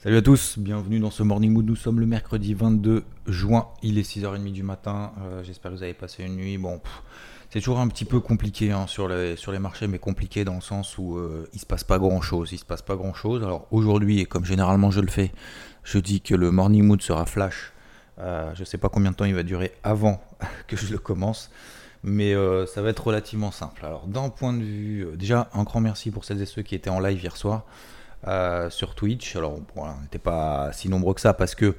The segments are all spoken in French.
Salut à tous, bienvenue dans ce Morning Mood. Nous sommes le mercredi 22 juin, il est 6h30 du matin. Euh, J'espère que vous avez passé une nuit. Bon, c'est toujours un petit peu compliqué hein, sur, les, marchés, mais compliqué dans le sens où euh, il se passe pas grand chose. Il se passe pas grand chose. Alors aujourd'hui, et comme généralement je le fais, je dis que le Morning Mood sera flash. Euh, je sais pas combien de temps il va durer avant que je le commence. Mais euh, ça va être relativement simple. Alors, d'un point de vue. déjà, un grand merci pour celles et ceux qui étaient en live hier soir euh, sur Twitch. Alors, on n'était pas si nombreux que ça parce que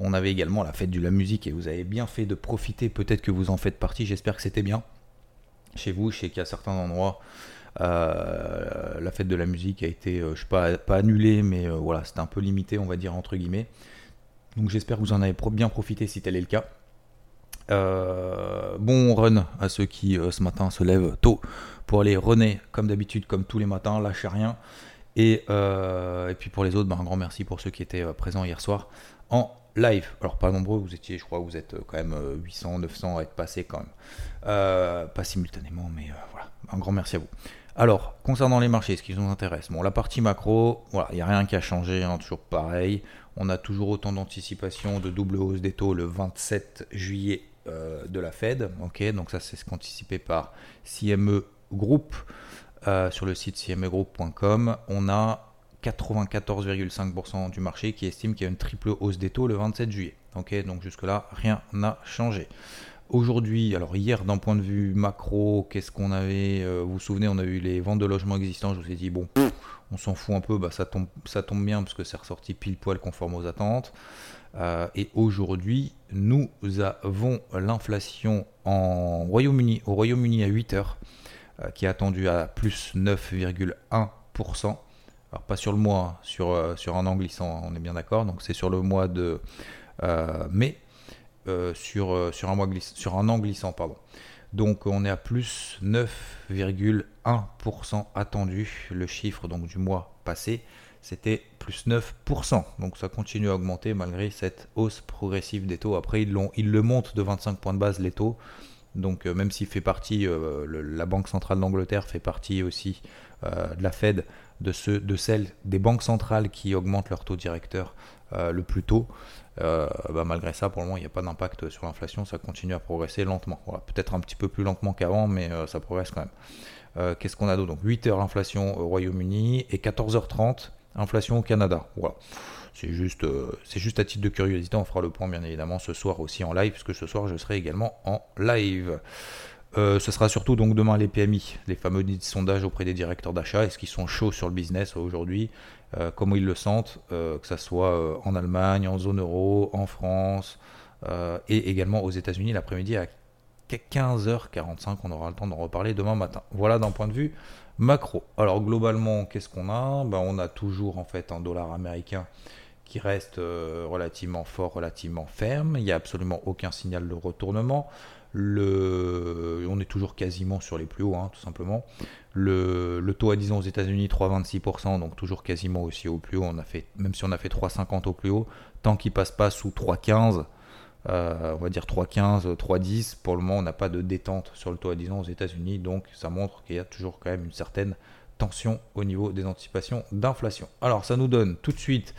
on avait également la fête de la musique et vous avez bien fait de profiter. Peut-être que vous en faites partie. J'espère que c'était bien chez vous. Je sais a certains endroits. euh, la fête de la musique a été, euh, je sais pas, pas annulée, mais voilà, c'était un peu limité, on va dire entre guillemets. Donc j'espère que vous en avez bien profité si tel est le cas. Bon run à ceux qui ce matin se lèvent tôt pour aller runner comme d'habitude, comme tous les matins, lâchez rien. Et, euh, et puis pour les autres, ben, un grand merci pour ceux qui étaient euh, présents hier soir en live. Alors pas nombreux, vous étiez, je crois, vous êtes euh, quand même euh, 800, 900 à être passés quand même. Pas simultanément, mais voilà, un grand merci à vous. Alors, concernant les marchés, ce qui nous intéresse, bon, la partie macro, voilà, il n'y a rien qui a changé, hein, toujours pareil. On a toujours autant d'anticipation de double hausse des taux le 27 juillet de la Fed. Ok, donc ça c'est ce qu'anticipé par CME Group euh, sur le site cmegroup.com. On a 94,5% du marché qui estime qu'il y a une triple hausse des taux le 27 juillet. Donc jusque-là, rien n'a changé. Aujourd'hui, alors hier, d'un point de vue macro, qu'est-ce qu'on avait euh, Vous vous souvenez, on a eu les ventes de logements existants. Je vous ai dit, bon, on s'en fout un peu, bah, ça, tombe, bien parce que c'est ressorti pile poil conforme aux attentes. Euh, et aujourd'hui, nous avons l'inflation en Royaume-Uni, au Royaume-Uni à 8 heures, qui est attendue à plus 9,1%. Alors pas sur le mois, hein, sur, euh, sur un an glissant, on est bien d'accord. Donc c'est sur le mois de euh, mai, euh, sur, euh, sur, un moisgliss- sur un an glissant, pardon. Donc on est à plus 9,1% attendu. Le chiffre donc du mois passé, c'était plus 9%. Donc ça continue à augmenter malgré cette hausse progressive des taux. Après, ils le montent de 25 points de base les taux. Donc euh, même s'il fait partie, euh, la Banque centrale d'Angleterre fait partie aussi euh, de la Fed, de, ceux, de celles des banques centrales qui augmentent leur taux directeur le plus tôt, bah, malgré ça, pour le moment, il n'y a pas d'impact sur l'inflation, ça continue à progresser lentement. Voilà, Peut-être un petit peu plus lentement qu'avant, mais ça progresse quand même. Qu'est-ce qu'on a d'autre? Donc 8 heures l'inflation au Royaume-Uni et 14h30 inflation au Canada. Voilà. C'est juste, euh, c'est juste à titre de curiosité, on fera le point bien évidemment ce soir aussi en live, puisque ce soir je serai également en live. Euh, ce sera surtout donc demain les PMI, les fameux sondages auprès des directeurs d'achat. Est-ce qu'ils sont chauds sur le business aujourd'hui? Euh, Comment ils le sentent? Que ce soit en Allemagne, en zone euro, en France et également aux États-Unis l'après-midi à 15h45. On aura le temps d'en reparler demain matin. Voilà d'un point de vue macro. Alors globalement, qu'est-ce qu'on a? Ben, On a toujours en fait un dollar américain qui reste euh, relativement fort, relativement ferme. Il n'y a absolument aucun signal de retournement. On est toujours quasiment sur les plus hauts, hein, tout simplement. Le, taux à 10 ans aux États-Unis, 3,26%, donc toujours quasiment aussi au plus haut. On a fait, même si on a fait 3,50 au plus haut, tant qu'il passe pas sous 3,15, euh, on va dire 3,15, 3,10, pour le moment, on n'a pas de détente sur le taux à 10 ans aux États-Unis, donc ça montre qu'il y a toujours quand même une certaine tension au niveau des anticipations d'inflation. Alors, ça nous donne tout de suite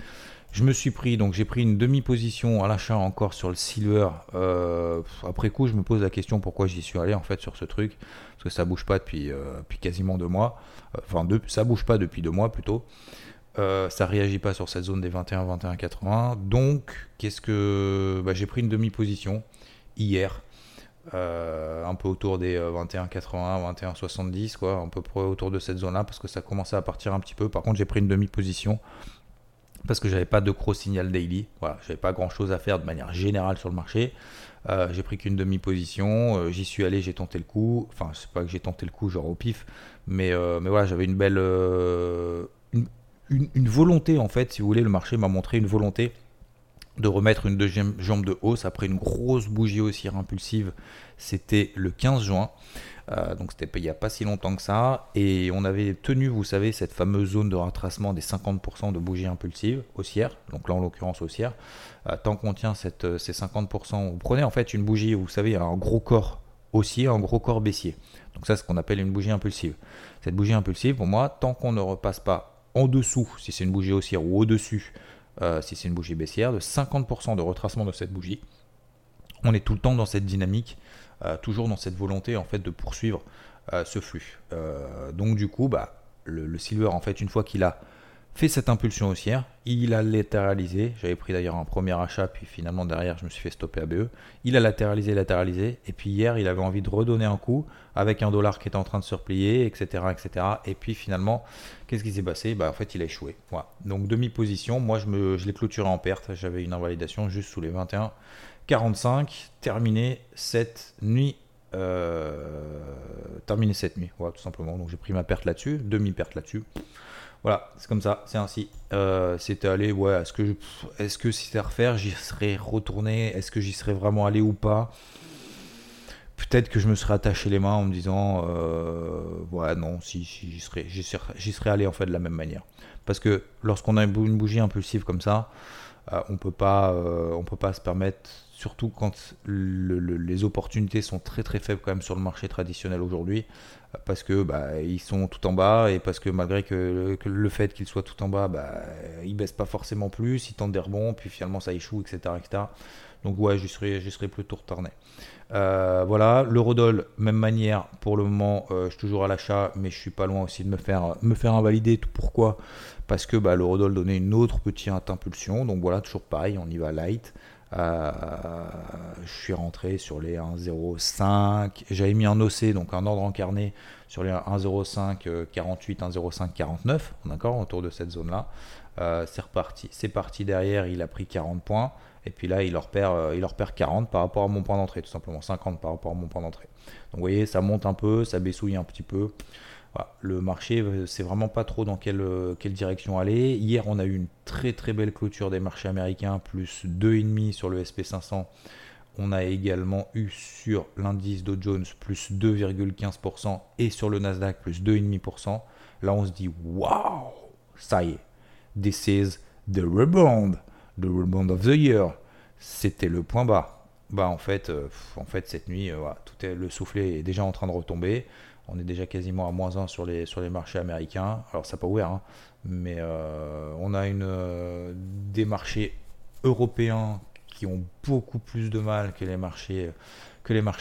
je me suis pris, donc j'ai pris une demi-position à l'achat encore sur le silver. Euh, après coup, je me pose la question pourquoi j'y suis allé en fait sur ce truc, parce que ça bouge pas depuis, euh, quasiment deux mois. Euh, Enfin, ça bouge pas depuis deux mois plutôt. Ça réagit pas sur cette zone des 21, 21, 80. Donc, qu'est-ce que bah, j'ai pris une demi-position hier, un peu autour des 21, 80, 21, 70, quoi, un peu près autour de cette zone-là, parce que ça commençait à partir un petit peu. Par contre, j'ai pris une demi-position parce que j'avais pas de gros signal daily. Voilà, j'avais pas grand chose à faire de manière générale sur le marché. Euh, j'ai pris qu'une demi-position, euh, j'y suis allé, j'ai tenté le coup. Enfin, c'est pas que j'ai tenté le coup genre au pif, mais, euh, mais voilà, j'avais une belle, une, volonté, en fait, si vous voulez, le marché m'a montré une volonté de remettre une deuxième jambe de hausse après une grosse bougie haussière impulsive. C'était le 15 juin. Euh, donc c'était il n'y a pas si longtemps que ça. Et on avait tenu, vous savez, cette fameuse zone de retracement des 50% de bougies impulsives haussières. Donc là, en l'occurrence, haussière. Euh, tant qu'on tient cette, euh, ces 50%, vous prenez en fait une bougie, vous savez, un gros corps haussier, un gros corps baissier. Donc ça, c'est ce qu'on appelle une bougie impulsive. Cette bougie impulsive, pour moi, tant qu'on ne repasse pas en dessous, si c'est une bougie haussière, ou au-dessus, si c'est une bougie baissière, de 50% de retracement de cette bougie, on est tout le temps dans cette dynamique euh, toujours dans cette volonté en fait de poursuivre euh, ce flux. Euh, donc du coup, bah, le, silver en fait une fois qu'il a fait cette impulsion haussière, il a latéralisé. J'avais pris d'ailleurs un premier achat, puis finalement derrière je me suis fait stopper à BE. Il a latéralisé, latéralisé, et puis hier il avait envie de redonner un coup avec un dollar qui était en train de se replier, etc., etc. Et puis finalement, qu'est-ce qui s'est passé? Bah, en fait il a échoué. Voilà. Donc demi position, moi je je l'ai clôturé en perte. J'avais une invalidation juste sous les 21 45, terminé cette nuit. Euh, terminé cette nuit, tout simplement. Donc j'ai pris ma perte là-dessus, demi-perte là-dessus. Voilà, c'est comme ça, c'est ainsi. Euh, c'était allé, ouais, est-ce que, est-ce que si c'était à refaire, j'y serais retourné? Est-ce que j'y serais vraiment allé ou pas? Peut-être que je me serais attaché les mains en me disant, euh, ouais, non, si, j'y serais, j'y serais, allé en fait de la même manière. Parce que lorsqu'on a une bougie impulsive comme ça, on peut pas, on peut pas se permettre surtout quand les opportunités sont très très faibles quand même sur le marché traditionnel aujourd'hui, parce que bah, ils sont tout en bas et parce que malgré que, le fait qu'ils soient tout en bas, bah, ils baissent pas forcément plus, ils tentent des rebonds, puis finalement ça échoue, etc. Donc ouais, j'y serais, serais plutôt retourné. Euh, voilà, l'eurodoll, même manière, pour le moment, euh, je suis toujours à l'achat, mais je suis pas loin aussi de me faire, me faire invalider. Tout pourquoi? Parce que bah, l'eurodoll donnait une autre petite impulsion, donc voilà, toujours pareil, on y va light. Euh, je suis rentré sur les 1,05. J'avais mis un OC, donc un ordre encarné, sur les 1,05 48, 1,05 49, d'accord, autour de cette zone-là. Euh, c'est reparti. C'est parti derrière, il a pris 40 points. Et puis là, il leur perd, euh, il leur perd 40 par rapport à mon point d'entrée, tout simplement 50 par rapport à mon point d'entrée. Donc vous voyez, ça monte un peu, ça baissouille un petit peu. Le marché, c'est vraiment pas trop dans quelle, quelle, direction aller. Hier, on a eu une très très belle clôture des marchés américains, plus 2,5% sur le SP500. On a également eu sur l'indice Dow Jones plus 2,15% et sur le Nasdaq plus 2,5%. Là, on se dit waouh, ça y est, this is the rebound, the rebound of the year. C'était le point bas. Bah en fait, euh, en fait cette nuit, euh, tout est, le soufflet est déjà en train de retomber. On est déjà quasiment à moins 1 sur les, marchés américains. Alors, ça n'a pas ouvert, hein, mais euh, on a euh, des marchés européens qui ont beaucoup plus de mal que les marchés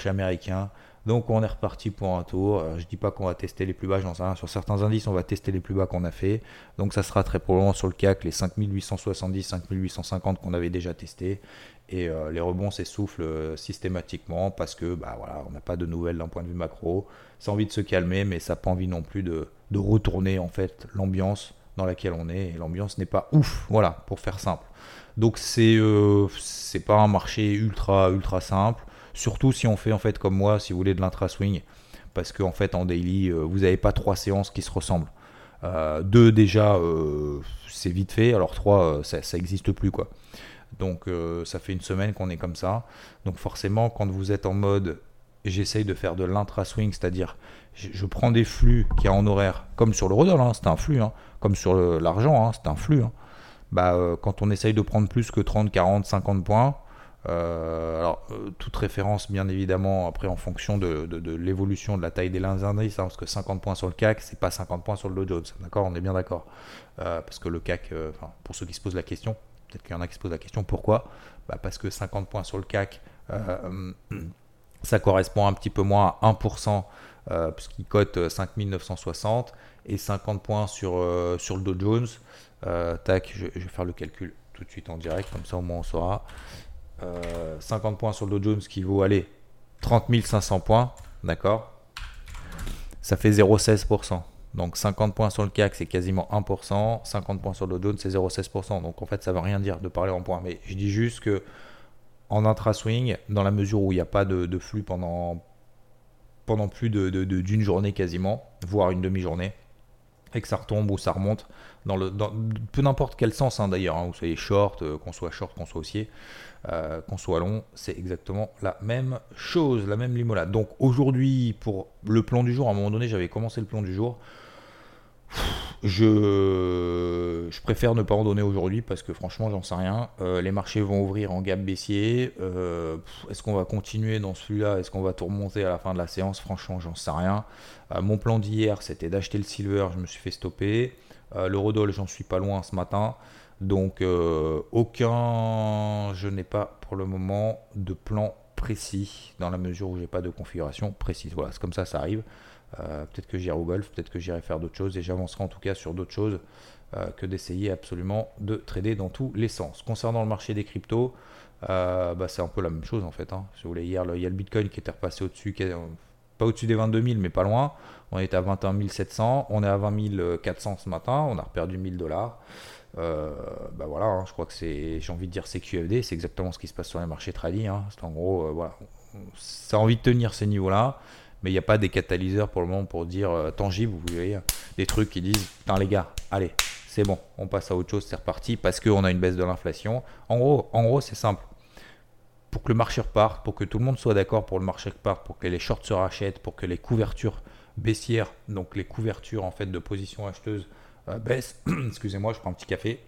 américains. Donc on est reparti pour un tour. Euh, je dis pas qu'on va tester les plus bas. Sur certains indices, on va tester les plus bas qu'on a fait. Donc ça sera très probablement sur le CAC les 5870, 5850 qu'on avait déjà testé. Et les rebonds s'essoufflent systématiquement parce que bah on n'a pas de nouvelles d'un point de vue macro ça a envie de se calmer, mais ça n'a pas envie non plus de, retourner en fait l'ambiance dans laquelle on est. Et l'ambiance n'est pas ouf, voilà, pour faire simple. Donc c'est euh, c'est pas un marché ultra ultra simple, surtout si on fait en fait comme moi, si vous voulez de l'intra swing, parce qu'en en fait en daily euh, vous n'avez pas trois séances qui se ressemblent. Euh, deux déjà c'est vite fait, alors trois ça, ça existe plus quoi. Donc ça fait une semaine qu'on est comme ça. Donc forcément quand vous êtes en mode j'essaye de faire de l'intra-swing, c'est-à-dire je, prends des flux qui est en horaire, comme sur le Rodol, hein, c'est un flux, hein, comme sur l'argent, hein, c'est un flux. Bah, euh, quand on essaye de prendre plus que 30, 40, 50 points, euh, alors, euh, toute référence, bien évidemment, après en fonction de, l'évolution de la taille des indices, parce que 50 points sur le CAC, c'est pas 50 points sur le Dow Jones, d'accord On est bien d'accord. parce que le CAC, pour ceux qui se posent la question, peut-être qu'il y en a qui se posent la question, pourquoi? Bah, Parce que 50 points sur le CAC, ça correspond un petit peu moins à 1%, euh, puisqu'il cote 5960 euh, et 50 points sur, euh, sur le Dow Jones. tac, je, vais faire le calcul tout de suite en direct, comme ça au moins on saura. 50 points sur le Dow Jones qui vaut, aller 30 500 points, d'accord? Ça fait 0,16%. Donc 50 points sur le CAC, c'est quasiment 1%. 50 points sur le Dow Jones, c'est 0,16%. Donc en fait, ça ne veut rien dire de parler en points. Mais je dis juste que en intra-swing, dans la mesure où il n'y a pas de, flux pendant, pendant plus d'une de, journée quasiment, voire une demi-journée, et que ça retombe ou ça remonte dans le dans, peu n'importe quel sens hein, d'ailleurs, hein, vous soyez short, euh, qu'on soit short, qu'on soit haussier, euh, qu'on soit long, c'est exactement la même chose, la même limonade. Donc aujourd'hui, pour le plan du jour, à un moment donné, j'avais commencé le plan du jour. Je, préfère ne pas en donner aujourd'hui parce que franchement, j'en sais rien. Euh, les marchés vont ouvrir en gap baissier. Euh, est-ce qu'on va continuer dans celui-là? Est-ce qu'on va tout remonter à la fin de la séance? Franchement, j'en sais rien. Euh, mon plan d'hier, c'était d'acheter le silver. Je me suis fait stopper. le Rodol, j'en suis pas loin ce matin. Donc, aucun. Je n'ai pas pour le moment de plan précis dans la mesure où j'ai pas de configuration précise. Voilà, c'est comme ça, ça arrive. Euh, peut-être que j'irai au golf, peut-être que j'irai faire d'autres choses et j'avancerai en tout cas sur d'autres choses euh, que d'essayer absolument de trader dans tous les sens. Concernant le marché des cryptos, euh, bah, c'est un peu la même chose en fait. Hein. Hier, il y a le Bitcoin qui était repassé au-dessus, pas au-dessus des 22 000, mais pas loin. On était à 21 700, on est à 20 400 ce matin, on a perdu 1000 dollars. bah voilà, hein, je crois que c'est, j'ai envie de dire c'est QFD, c'est exactement ce qui se passe sur les marchés trading. Hein. C'est en gros, voilà, ça a envie de tenir ces niveaux-là mais il n'y a pas des catalyseurs pour le moment pour dire euh, tangible, vous voyez, des trucs qui disent, putain les gars, allez, c'est bon, on passe à autre chose, c'est reparti, parce qu'on a une baisse de l'inflation. En gros, en gros c'est simple. Pour que le marché reparte, pour que tout le monde soit d'accord pour le marché reparte, pour que les shorts se rachètent, pour que les couvertures baissières, donc les couvertures en fait de position acheteuse euh, baissent, excusez-moi, je prends un petit café,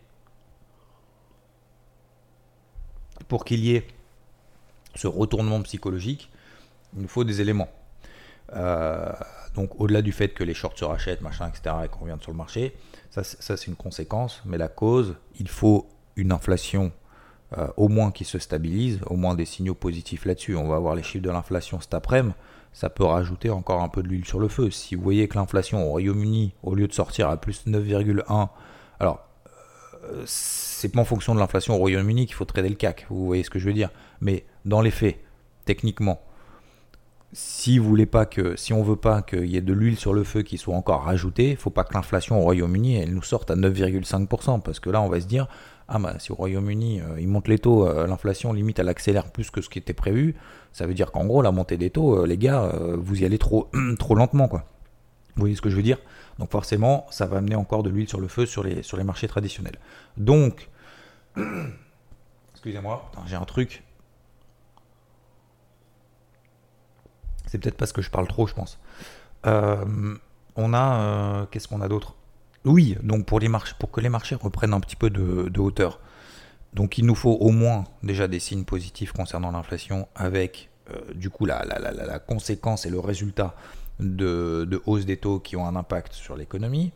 pour qu'il y ait ce retournement psychologique, il nous faut des éléments. Euh, donc au-delà du fait que les shorts se rachètent, machin, etc., et qu'on revienne sur le marché, ça, c'est une conséquence. Mais la cause, il faut une inflation euh, au moins qui se stabilise, au moins des signaux positifs là-dessus. On va avoir les chiffres de l'inflation cet après-midi. Ça peut rajouter encore un peu de l'huile sur le feu. Si vous voyez que l'inflation au Royaume-Uni, au lieu de sortir à plus 9,1, alors euh, c'est pas en fonction de l'inflation au Royaume-Uni qu'il faut trader le CAC. Vous voyez ce que je veux dire Mais dans les faits, techniquement, si vous voulez pas que, si on veut pas qu'il y ait de l'huile sur le feu qui soit encore rajoutée, il faut pas que l'inflation au Royaume-Uni elle nous sorte à 9,5%, parce que là on va se dire ah bah si au Royaume-Uni euh, ils montent les taux, euh, l'inflation limite elle accélère plus que ce qui était prévu, ça veut dire qu'en gros la montée des taux, euh, les gars, vous y allez trop trop lentement quoi. Vous voyez ce que je veux dire? Donc forcément ça va amener encore de l'huile sur le feu sur les sur les marchés traditionnels. Donc excusez-moi, j'ai un truc C'est peut-être parce que je parle trop, je pense. Euh, on a. Euh, qu'est-ce qu'on a d'autre? Oui, donc pour, les marchés, pour que les marchés reprennent un petit peu de, hauteur. Donc il nous faut au moins déjà des signes positifs concernant l'inflation avec euh, du coup la, la, conséquence et le résultat de, hausse des taux qui ont un impact sur l'économie.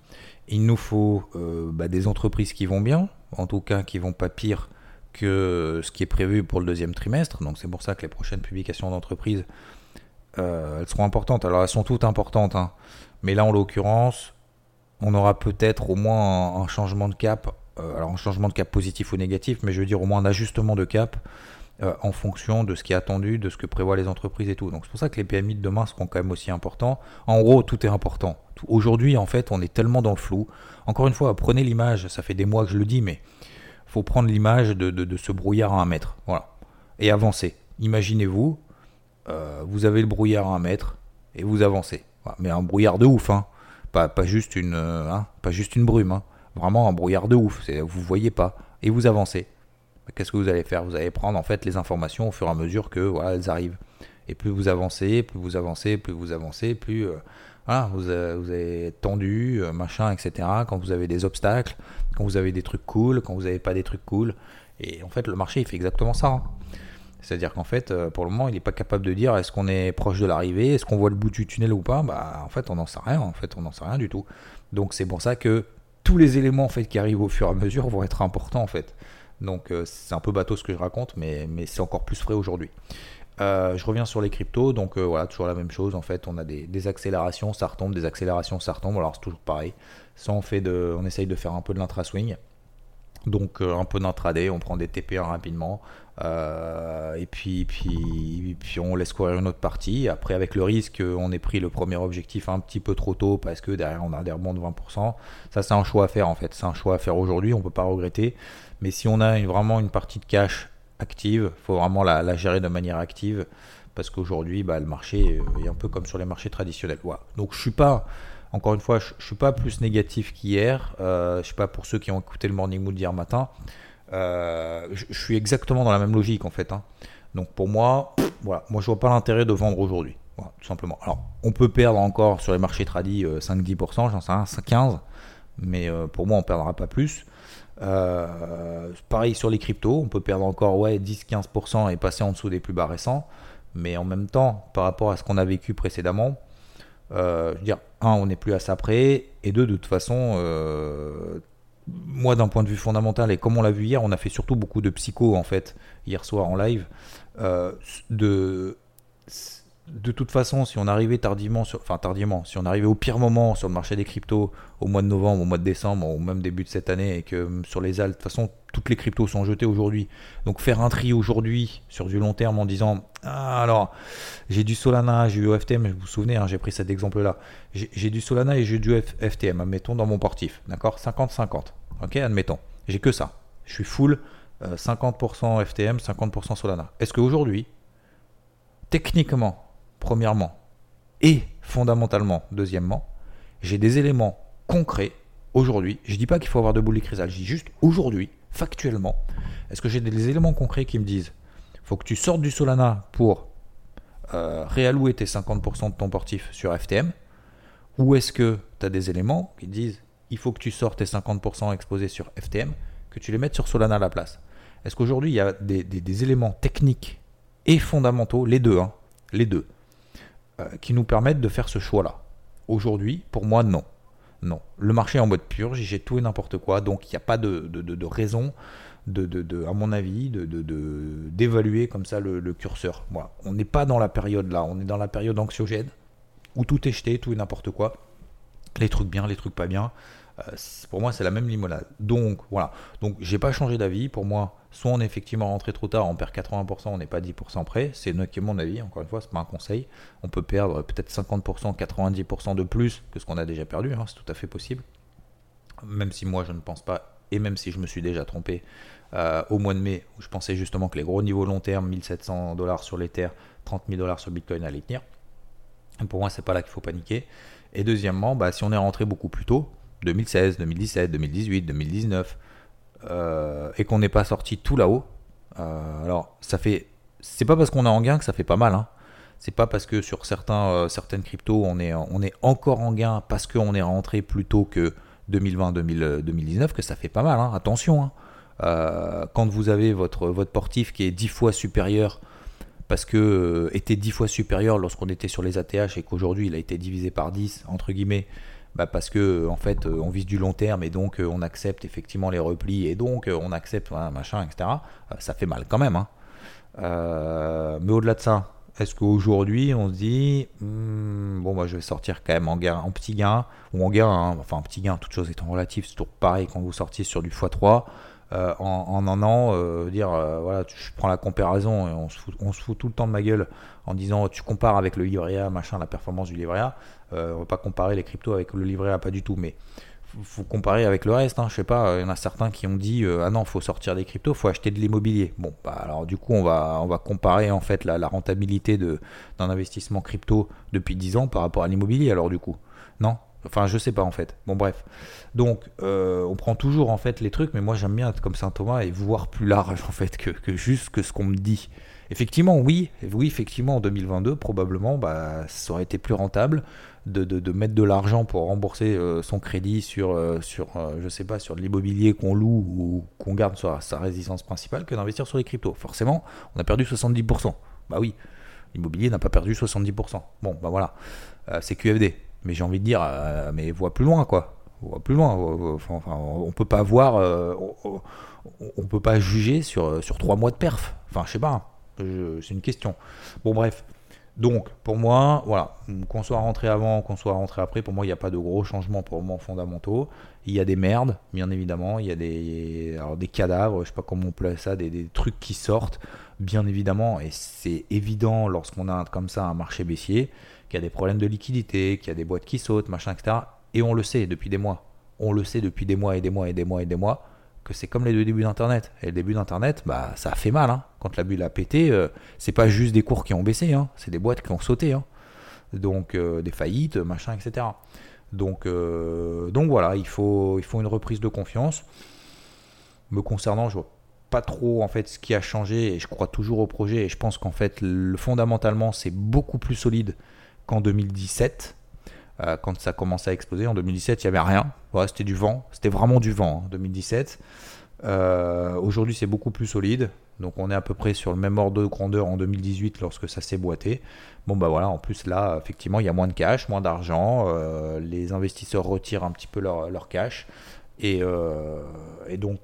Il nous faut bah, des entreprises qui vont bien, en tout cas qui vont pas pire que ce qui est prévu pour le deuxième trimestre. Donc c'est pour ça que les prochaines publications d'entreprises euh, elles seront importantes. Alors elles sont toutes importantes, hein. mais là en l'occurrence, on aura peut-être au moins un, changement de cap. Euh, alors un changement de cap positif ou négatif, mais je veux dire au moins un ajustement de cap euh, en fonction de ce qui est attendu, de ce que prévoient les entreprises et tout. Donc c'est pour ça que les PMI de demain seront quand même aussi importants. En gros, tout est important. Aujourd'hui, en fait, on est tellement dans le flou. Encore une fois, prenez l'image, ça fait des mois que je le dis, mais faut prendre l'image de, de, ce brouillard à un mètre. Voilà. Et avancer. Imaginez-vous, euh, vous avez le brouillard à un mètre et vous avancez. Mais un brouillard de ouf, hein. pas, pas, juste une, euh, hein, pas juste une brume. Hein. Vraiment un brouillard de ouf. Vous voyez pas et vous avancez. Qu'est-ce que vous allez faire? Vous allez prendre en fait les informations au fur et à mesure que voilà, elles arrivent. Et plus vous avancez, plus vous avancez, plus vous avancez, plus euh, vous, vous avez tendu, machin, etc. Quand vous avez des obstacles, quand vous avez des trucs cool, quand vous n'avez pas des trucs cool. Et en fait, le marché, il fait exactement ça. C'est-à-dire qu'en fait, euh, pour le moment, il n'est pas capable de dire est-ce qu'on est proche de l'arrivée, est-ce qu'on voit le bout du tunnel ou pas. Bah, en fait, on n'en sait rien. En fait, on n'en sait rien du tout. Donc, c'est pour ça que tous les éléments en fait qui arrivent au fur et à mesure vont être importants en fait. Donc, euh, c'est un peu bateau ce que je raconte, mais, c'est encore plus frais aujourd'hui. Euh, je reviens sur les cryptos, donc voilà, toujours la même chose. En fait, on a des, accélérations, ça retombe, des accélérations, ça retombe. Alors, c'est toujours pareil. Ça, on, fait de, on essaye de faire un peu de l'intra-swing. Donc euh, un peu d'intraday, on prend des TP1 rapidement. Euh, et puis, puis, puis on laisse courir une autre partie. Après, avec le risque, on ait pris le premier objectif un petit peu trop tôt parce que derrière on a des rebonds de 20%. Ça, c'est un choix à faire en fait. C'est un choix à faire aujourd'hui, on ne peut pas regretter. Mais si on a vraiment une partie de cash active, il faut vraiment la, gérer de manière active parce qu'aujourd'hui, bah, le marché est un peu comme sur les marchés traditionnels. Donc je suis pas Encore une fois, je, ne suis pas plus négatif qu'hier. Euh, je sais pas pour ceux qui ont écouté le Morning Mood d'hier matin. Euh, je, suis exactement dans la même logique en fait. Hein. Donc pour moi, voilà, moi je vois pas l'intérêt de vendre aujourd'hui. tout simplement. Alors, on peut perdre encore sur les marchés tradis 5-10%, j'en sais rien, 15%, mais pour moi on perdra pas plus. Euh, pareil sur les cryptos, on peut perdre encore ouais, 10-15% et passer en dessous des plus bas récents. Mais en même temps, par rapport à ce qu'on a vécu précédemment, euh, je veux dire, un, on n'est plus à ça près, et deux, de toute façon, euh, moi d'un point de vue fondamental, et comme on l'a vu hier, on a fait surtout beaucoup de psycho en fait, hier soir en live, de de toute façon, si on arrivait tardivement, enfin tardivement, si on arrivait au pire moment sur le marché des cryptos au mois de novembre, au mois de décembre, ou même début de cette année, et que euh, sur les altes, de toute façon, toutes les cryptos sont jetées aujourd'hui. Donc faire un tri aujourd'hui sur du long terme en disant, ah, alors, j'ai du Solana, j'ai du FTM, vous vous souvenez, hein, j'ai pris cet exemple-là, j'ai du Solana et j'ai du FTM, admettons dans mon portif, d'accord? 50-50, ok, admettons, j'ai que ça, je suis full 50% FTM, 50% Solana. Est-ce qu'aujourd'hui, techniquement, premièrement, et fondamentalement, deuxièmement, j'ai des éléments concrets aujourd'hui. Je ne dis pas qu'il faut avoir de boules cristal, je dis juste aujourd'hui, factuellement, est-ce que j'ai des éléments concrets qui me disent faut que tu sortes du Solana pour euh, réallouer tes 50% de ton portif sur FTM Ou est-ce que tu as des éléments qui disent il faut que tu sortes tes 50% exposés sur FTM, que tu les mettes sur Solana à la place? Est-ce qu'aujourd'hui il y a des, éléments techniques et fondamentaux, les deux, hein, les deux, qui nous permettent de faire ce choix-là. Aujourd'hui, pour moi, non. Non. Le marché est en mode purge, j'ai tout et n'importe quoi, donc il n'y a pas de, raison, de, à mon avis, d'évaluer comme ça le, curseur. Voilà. On n'est pas dans la période là, on est dans la période anxiogène, où tout est jeté, tout et n'importe quoi. Les trucs bien, les trucs pas bien. Euh, pour moi, c'est la même limonade. Donc, voilà. Donc, j'ai pas changé d'avis. Pour moi, soit on est effectivement rentré trop tard, on perd 80%, on n'est pas 10% près. C'est mon avis. Encore une fois, c'est pas un conseil. On peut perdre peut-être 50%, 90% de plus que ce qu'on a déjà perdu. Hein, c'est tout à fait possible. Même si moi, je ne pense pas, et même si je me suis déjà trompé euh, au mois de mai, où je pensais justement que les gros niveaux long terme, 1700 dollars sur l'Ether, 30 000 dollars sur Bitcoin allaient tenir. pour moi, c'est pas là qu'il faut paniquer. Et deuxièmement, bah, si on est rentré beaucoup plus tôt, 2016, 2017, 2018, 2019, et qu'on n'est pas sorti tout là-haut. Euh, alors, ça fait. C'est pas parce qu'on est en gain que ça fait pas mal. Hein. C'est pas parce que sur certains, euh, certaines cryptos, on est, on est encore en gain parce qu'on est rentré plus tôt que 2020-2019 que ça fait pas mal. Hein. Attention. Hein. Euh, quand vous avez votre, votre portif qui est 10 fois supérieur parce que était 10 fois supérieur lorsqu'on était sur les ATH et qu'aujourd'hui il a été divisé par 10 entre guillemets bah parce que en fait on vise du long terme et donc on accepte effectivement les replis et donc on accepte machin etc euh, ça fait mal quand même hein. euh, mais au-delà de ça est-ce qu'aujourd'hui on se dit hmm, bon bah je vais sortir quand même en gain en petit gain ou en gain hein, enfin en petit gain toute chose étant relative c'est toujours pareil quand vous sortiez sur du x3 euh, en, un an, dire voilà, je prends la comparaison et on se, fout, on se, fout, tout le temps de ma gueule en disant tu compares avec le livret A, machin, la performance du livret A. Euh, on va pas comparer les cryptos avec le livret A, pas du tout, mais faut comparer avec le reste. Hein, je sais pas, il y en a certains qui ont dit euh, ah non, faut sortir des cryptos, faut acheter de l'immobilier. Bon, bah alors du coup, on va on va comparer en fait la, rentabilité d'un investissement crypto depuis 10 ans par rapport à l'immobilier. Alors du coup, non? Enfin, je sais pas en fait. Bon, bref. Donc, euh, on prend toujours en fait les trucs, mais moi j'aime bien être comme Saint Thomas et voir plus large en fait que, que juste que ce qu'on me dit. Effectivement, oui, oui, effectivement, en 2022, probablement, bah, ça aurait été plus rentable de, mettre de l'argent pour rembourser euh, son crédit sur, euh, sur euh, sais pas, sur de l'immobilier qu'on loue ou qu'on garde sur sa résidence principale que d'investir sur les cryptos. Forcément, on a perdu 70%. Bah oui, l'immobilier n'a pas perdu 70%. Bon, bah voilà, c'est QFD. Mais j'ai envie de dire, mais voit plus loin, quoi. Voit plus loin. On peut pas voir, on, on, peut pas juger sur, sur trois mois de perf. Enfin, je sais pas. C'est une question. Bon, bref. Donc, pour moi, voilà, qu'on soit rentré avant, qu'on soit rentré après, pour moi, il n'y a pas de gros changements pour moi fondamentaux. Il y a des merdes, bien évidemment. Il y a des, des cadavres, je ne sais pas comment on peut ça, des, trucs qui sortent, bien évidemment. Et c'est évident lorsqu'on a comme ça un marché baissier, qu'il y a des problèmes de liquidité, qu'il y a des boîtes qui sautent, machin, etc. Et on le sait depuis des mois. On le sait depuis des mois et des mois et des mois et des mois que c'est comme les deux débuts d'Internet. Et le début d'Internet, bah, ça a fait mal. Hein. Quand la bulle a pété, euh, c'est pas juste des cours qui ont baissé, hein. c'est des boîtes qui ont sauté. Hein. Donc euh, des faillites, machin, etc. Donc, donc voilà, il faut, il faut une reprise de confiance. Me concernant, je vois pas trop en fait ce qui a changé et je crois toujours au projet et je pense qu'en fait le, fondamentalement c'est beaucoup plus solide qu'en 2017 euh, quand ça commençait à exploser. En 2017 il n'y avait rien, c'était du vent, c'était vraiment du vent en hein, 2017. Euh, aujourd'hui c'est beaucoup plus solide, donc on est à peu près sur le même ordre de grandeur en 2018 lorsque ça s'est boité. Bon bah voilà, en plus là effectivement il y a moins de cash, moins d'argent, euh, les investisseurs retirent un petit peu leur, cash et donc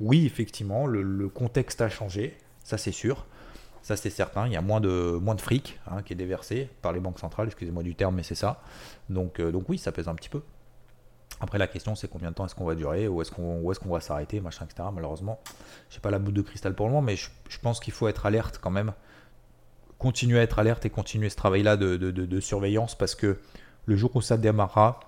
oui, effectivement, le, contexte a changé, ça c'est sûr. Ça c'est certain, il y a moins de, moins de fric hein, qui est déversé par les banques centrales, excusez-moi du terme, mais c'est ça. Donc, euh, donc oui, ça pèse un petit peu. Après la question c'est combien de temps est-ce qu'on va durer, ou est-ce qu'on va s'arrêter, machin, etc. Malheureusement, je n'ai pas la boule de cristal pour le moment, mais je, pense qu'il faut être alerte quand même. Continuer à être alerte et continuer ce travail-là de, de, surveillance parce que le jour où ça démarrera,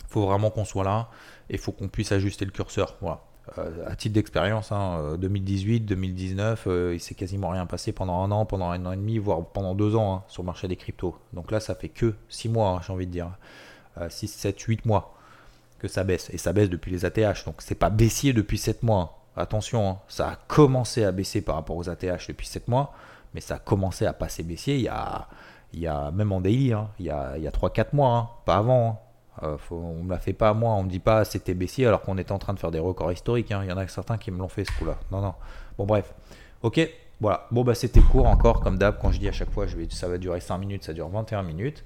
il faut vraiment qu'on soit là et faut qu'on puisse ajuster le curseur. Voilà. Euh, à titre d'expérience, 2018, 2019, il il s'est quasiment rien passé pendant un an, pendant un an et demi, voire pendant deux ans hein, sur le marché des cryptos. Donc là, ça fait que six mois, hein, j'ai envie de dire. 6, 7, 8 mois que ça baisse. Et ça baisse depuis les ATH. Donc c'est pas baissier depuis 7 mois. Attention, hein. ça a commencé à baisser par rapport aux ATH depuis 7 mois, mais ça a commencé à passer baissier il y a, même en daily, il y a, il y a 3-4 mois, pas avant. Euh, on me la fait pas à moi, on me dit pas c'était baissier alors qu'on était en train de faire des records historiques. Hein. Il y en a certains qui me l'ont fait ce coup-là. Non, non. Bon, bref. Ok, voilà. Bon, bah c'était court encore, comme d'hab. Quand je dis à chaque fois, je ça va durer 5 minutes, ça dure 21 minutes.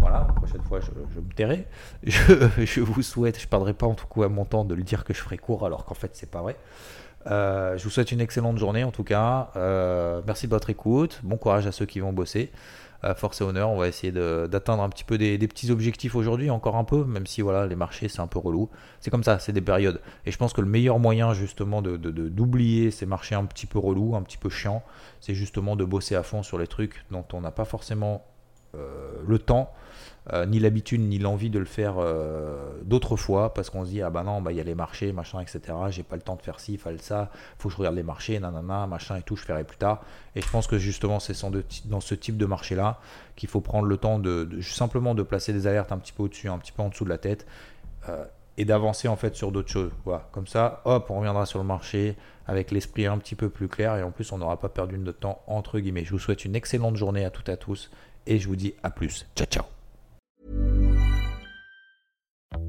Voilà, la prochaine fois, je, me tairai. Je, vous souhaite, je ne perdrai pas en tout cas mon temps de le dire que je ferai court alors qu'en fait, c'est pas vrai. Euh, je vous souhaite une excellente journée en tout cas. Euh, merci de votre écoute. Bon courage à ceux qui vont bosser force et honneur. On va essayer d'atteindre un petit peu des, petits objectifs aujourd'hui, encore un peu, même si voilà, les marchés c'est un peu relou. C'est comme ça, c'est des périodes. Et je pense que le meilleur moyen justement de, d'oublier ces marchés un petit peu relous, un petit peu chiants, c'est justement de bosser à fond sur les trucs dont on n'a pas forcément euh, le temps euh, ni l'habitude ni l'envie de le faire euh, d'autres fois parce qu'on se dit ah bah non bah il y a les marchés machin etc j'ai pas le temps de faire ci il ça faut que je regarde les marchés nanana machin et tout je ferai plus tard. Et je pense que justement c'est dans ce type de marché là qu'il faut prendre le temps de, simplement de placer des alertes un petit peu au-dessus un petit peu en dessous de la tête euh, et d'avancer en fait sur d'autres choses voilà comme ça hop on reviendra sur le marché avec l'esprit un petit peu plus clair et en plus on n'aura pas perdu de temps entre guillemets. Je vous souhaite une excellente journée à toutes et à tous et je vous dis à plus. Ciao ciao